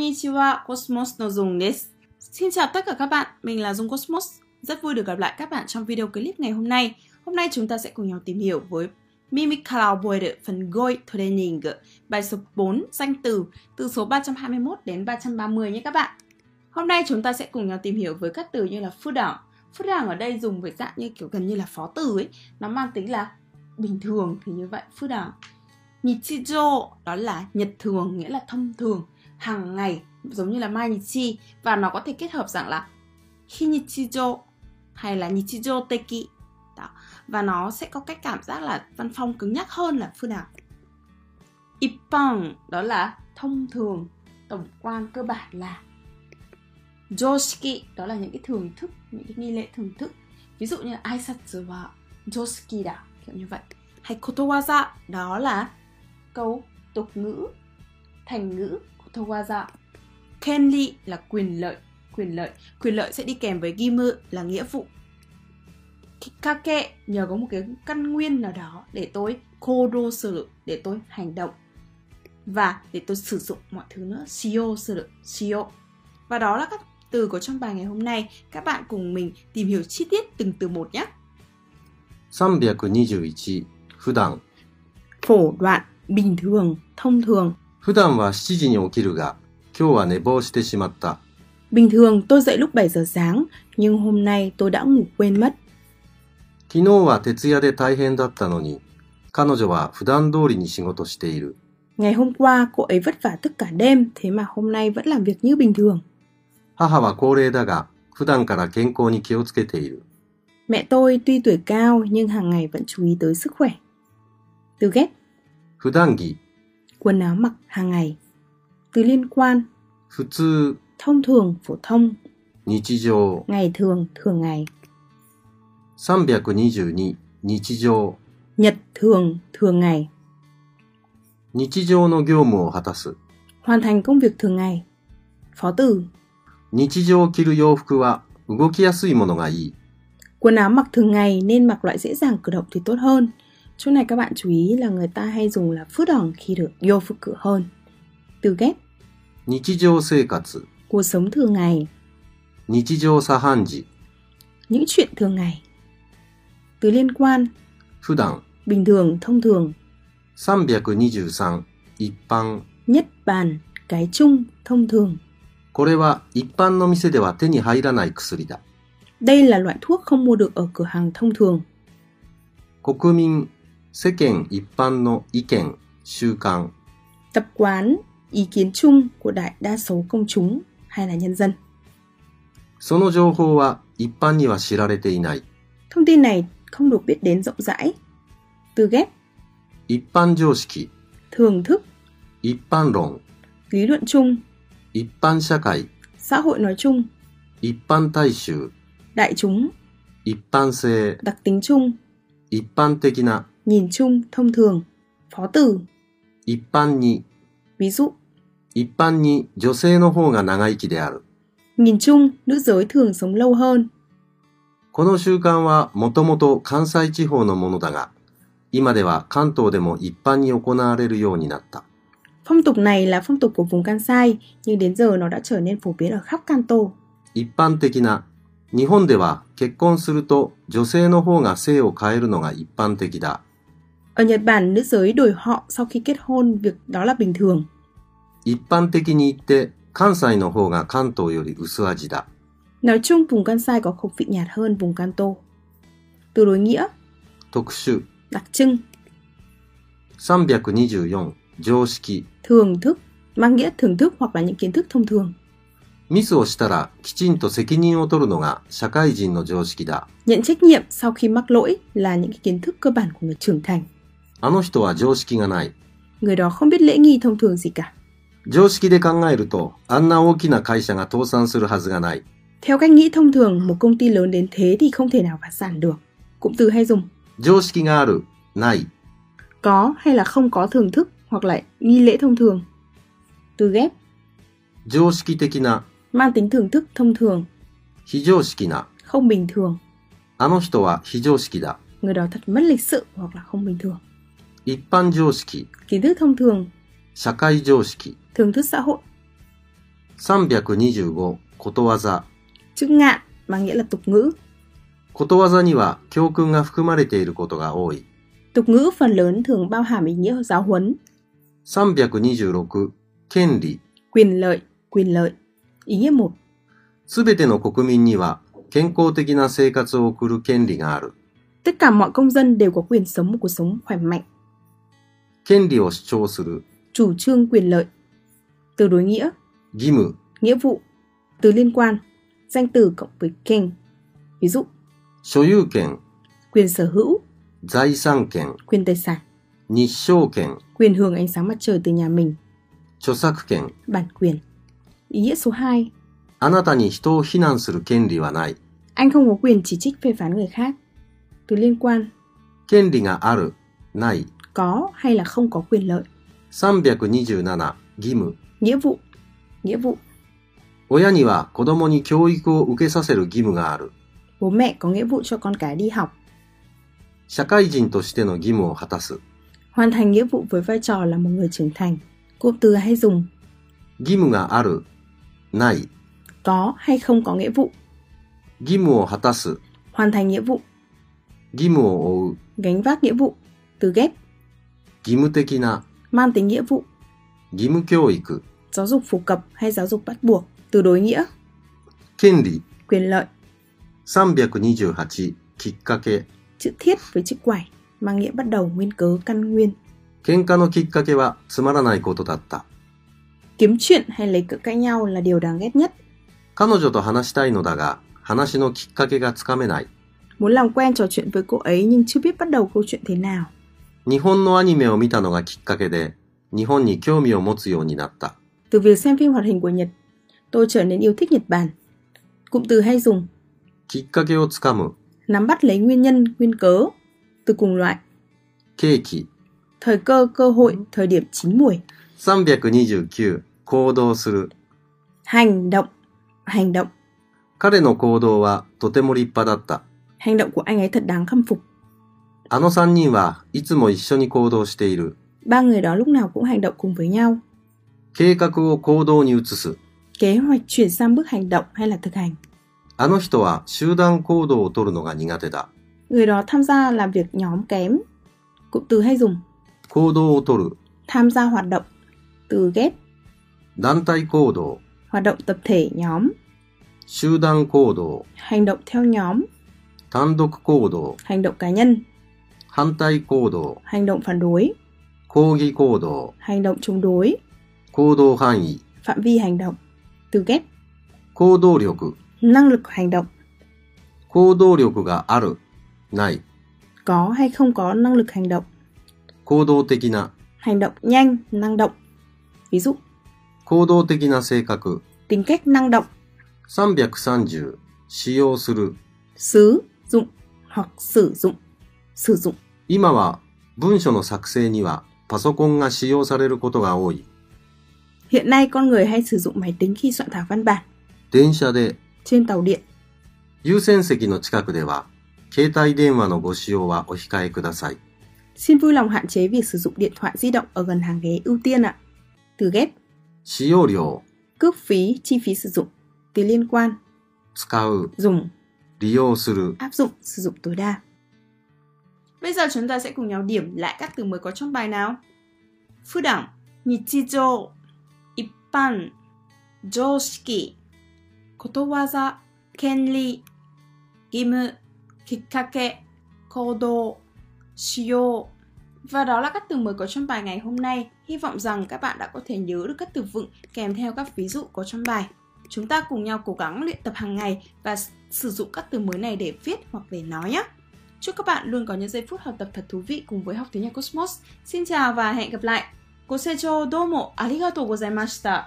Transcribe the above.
Konnichiwa, Cosmos no Dung desu. Xin chào tất cả các bạn, mình là Dung Cosmos. Rất vui được gặp lại các bạn trong video clip ngày hôm nay. Hôm nay chúng ta sẽ cùng nhau tìm hiểu với Mimikara Boire phần Goi Training, bài số 4, danh từ, từ số 321 đến 330 nhé các bạn. Hôm nay chúng ta sẽ cùng nhau tìm hiểu với các từ như là phu đảng. Phu đảng ở đây dùng với dạng như kiểu gần như là phó từ ấy, nó mang tính là bình thường thì như vậy, phu đảng. Nichijo đó là nhật thường nghĩa là thông thường hàng ngày, giống như là mainichi và nó có thể kết hợp dạng là hinichijo hay là nichijo teki. Đó. và nó sẽ có cách cảm giác là văn phong cứng nhắc hơn là phương nào? Ippon, đó là thông thường, tổng quan cơ bản là joshiki. Đó là những cái thường thức, những cái nghi lễ thường thức. Ví dụ như là aisatsu và joshiki đó kiểu như vậy. Hay kotowaza, đó là câu tục ngữ, thành ngữ kotowaza kenri là quyền lợi quyền lợi. Quyền lợi sẽ đi kèm với gimu là nghĩa vụ. Kikake nhờ có một cái căn nguyên nào đó để tôi kodo sử để tôi hành động. Và để tôi sử dụng mọi thứ nữa shio sử shio và đó là các từ có trong bài ngày hôm nay. Các bạn cùng mình tìm hiểu chi tiết từng từ một nhé. 321普段 phổ đoạn bình thường thông thường 普段は7時に起きるが今日は寝坊してしまった bình thường tôi dậy lúc 7 giờ sáng nhưng hôm nay tôi đã ngủ quên mất 昨日は徹夜で大変だったのに彼女は普段通りに仕事している ngày hôm qua cô ấy vất vả thức cả đêm thế mà hôm nay vẫn làm việc như bình thường 母は高齢だが普段から健康に気をつけている mẹ tôi tuy tuổi cao nhưng hàng ngày vẫn chú ý tới sức khỏe từ ghép 普段着 quần áo mặc hàng ngày từ liên quan 普通 thông thường phổ thông 日常 ngày thường thường ngày 322日常 nhật thường thường ngày 日常の業務を果たす hoàn thành công việc thường ngày phó từ 日常着る洋服は動きやすいものがいい quần áo mặc thường ngày nên mặc loại dễ dàng cử động thì tốt hơn chỗ này các bạn chú ý là người ta hay dùng là phước đòn khi được vô phục cử hơn từ ghép 日常生活 cuộc sống thường ngày 日常茶飯事 những chuyện thường ngày từ liên quan 普段 bình thường thông thường 323一般 nhất bàn cái chung thông thường これは一般の店では手に入らない薬だ đây là loại thuốc không mua được ở cửa hàng thông thường 国民 世間一般の意見習慣 tập quán ý kiến chung của đại đa số công chúng hay là nhân dân その情報は一般には知られていない thông tin này không được biết đến rộng rãi từ ghép 一般常識 thường thức 一般論 lý luận chung 一般社会 xã hội nói chung 一般大衆 đại chúng 一般性 đặc tính chung 一般的な nhìn chung thông thường phó từ 一般に ví dụ 一般に女性の方が長生きである nhìn chung nữ giới thường sống lâu hơn この習慣はもともと関西地方のものだが今では関東でも一般に行われるようになった phong tục này là phong tục của vùng Kansai nhưng đến giờ nó đã trở nên phổ biến ở khắp Kanto 一般的な日本では結婚すると女性の方が姓を変えるのが一般的だ ở Nhật Bản nữ giới đổi họ sau khi kết hôn việc đó là bình thường 一般的に言って関西の方が関東より薄味だ nói chung vùng Kansai có khẩu vị nhạt hơn vùng Kanto từ đối nghĩa 特殊 đặc trưng 324常識 thường thức mang nghĩa thưởng thức hoặc là những kiến thức thông thường ミスをしたらきちんと責任を取るのが社会人の常識だ nhận trách nhiệm sau khi mắc lỗi là những cái kiến thức cơ bản của người trưởng thành あの人は常識がない người đó không biết lễ nghi thông thường gì cả 常識で考えるとあんな大きな会社が倒産するはずがない theo cách nghĩ thông thường một công ty lớn đến thế thì không thể nào phá sản được cụm từ hay dùng 常識があるない có hay là không có thưởng thức hoặc là nghi lễ thông thường từ ghép 常識的な mang tính thưởng thức thông thường 非常識な không bình thường あの人は非常識だ người đó thật mất lịch sự hoặc là không bình thường 一般常識 kiến thức thông thường 社会常識 thưởng thức xã hội 325ことわざ Chữ ngạn mang nghĩa là tục ngữ. ことわざには教訓が含まれていることが多い。 Tục ngữ phần lớn thường bao hàm ý nghĩa giáo huấn, 326権利 quyền lợi, quyền lợi. Ý nghĩa 1. すべての国民には健康的な生活を送る権利がある。 Tất cả mọi công dân đều có quyền sống một cuộc sống khỏe mạnh, 権利を主張する。 chủ trương quyền lợi. Từ đối nghĩa, 義務。 nghĩa vụ. Từ liên quan, danh từ cộng với ken. Ví dụ, 所有権。 quyền sở hữu, 財産権。 quyền tài sản, 日照権。 quyền hưởng ánh sáng mặt trời từ nhà mình, 著作権。 bản quyền. Ý nghĩa số 2, あなたに人を非難する権利はない。 anh không có quyền chỉ trích phê phán người khác. Từ liên quan, 権利がある。ない。 có hay là không có quyền lợi. 327義務。 Nghĩa vụ, nghĩa vụ. 親には子供に教育を受けさせる義務がある。 Bố mẹ có nghĩa vụ cho con cái đi học, 社会人としての義務を果たす。 hoàn thành nghĩa vụ với vai trò là một người trưởng thành. Cụm từ hay dùng 義務がある。ない。 có hay không có nghĩa vụ, 義務を果たす。 hoàn thành nghĩa vụ, 義務を負う。 gánh vác nghĩa vụ. Từ ghép, 義務的な。 mang tính nghĩa vụ, 義務教育。 giáo dục phổ cập hay giáo dục bắt buộc. Từ đối nghĩa, 権利。 quyền lợi. 328きっかけ。 Chữ thiết với chữ quải, mang nghĩa bắt đầu, nguyên cớ, căn nguyên. 喧嘩のきっかけはつまらないことだった。 Kiếm chuyện hay lấy cự cãi nhau là điều đáng ghét nhất. 彼女と話したいのだが、話のきっかけがつかめない。 Muốn làm quen trò chuyện với cô ấy nhưng chưa biết bắt đầu câu chuyện thế nào. 日本のアニメを見たのがきっかけで、日本に興味を持つようになった。 Từ việc xem phim hoạt hình của Nhật, tôi trở nên yêu thích Nhật Bản. Cụm từ hay dùng きっかけをつかむ。 nắm bắt lấy nguyên nhân, nguyên cớ. Từ cùng loại, 契機。 thời cơ, cơ hội, thời điểm chín muồi. 329行動する。 Hành động, hành động. 彼の行動はとても立派だった。 Hành động của anh ấy thật đáng khâm phục. あの三人はいつも一緒に行動している。 Ba người đó lúc nào cũng hành động cùng với nhau. 計画を行動に移す。 Kế hoạch chuyển sang bước hành động hay là thực hành. あの人は集団行動をとるのが苦手だ。 Người đó tham gia làm việc nhóm kém. Cụm từ hay dùng 行動をとる。 tham gia hoạt động. Từ ghép, 団体行動。 hoạt động tập thể nhóm, 集団行動。 hành động theo nhóm, 単独行動。 hành động cá nhân, 反対行動。 hành động phản đối, 抗議行動。 hành động chống đối, 行動範囲。 phạm vi hành động. Từ ghép, 行動力。 năng lực hành động, 行動力がある。ない。 có hay không có năng lực hành động, 行動的な。 hành động nhanh, năng động. Ví dụ, 行動的な性格。 tính cách năng động, 330使用する。 sử dụng hoặc sử dụng, Sử dụng. 今は文書の作成にはパソコンが使用されることが多い。Hiện nay con người hay sử dụng máy tính khi soạn thảo văn bản 電車で trên tàu điện. 優先席の近くでは携帯電話のご使用はお控えください。Xin vui lòng hạn chế việc sử dụng điện thoại di động ở gần hàng ghế ưu tiên ạ. Từ ghép, 使用料、cước phí, chi phí sử dụng. Từ liên quan, 使う、dùng, 利用する。áp dụng, sử dụng tối đa. Bây giờ chúng ta sẽ cùng nhau điểm lại các từ mới có trong bài nào. Phu đẳng, nichijou, ippan, joshiki, kotowaza, kenri, gimu, kikkake, kodo, shio. Và đó là các từ mới có trong bài ngày hôm nay. Hy vọng rằng các bạn đã có thể nhớ được các từ vựng kèm theo các ví dụ có trong bài. Chúng ta cùng nhau cố gắng luyện tập hàng ngày và sử dụng các từ mới này để viết hoặc để nói nhé. Chúc các bạn luôn có những giây phút học tập thật thú vị cùng với học tiếng Nhật Cosmos. Xin chào và hẹn gặp lại. Gosecho domo, arigatou gozaimashita.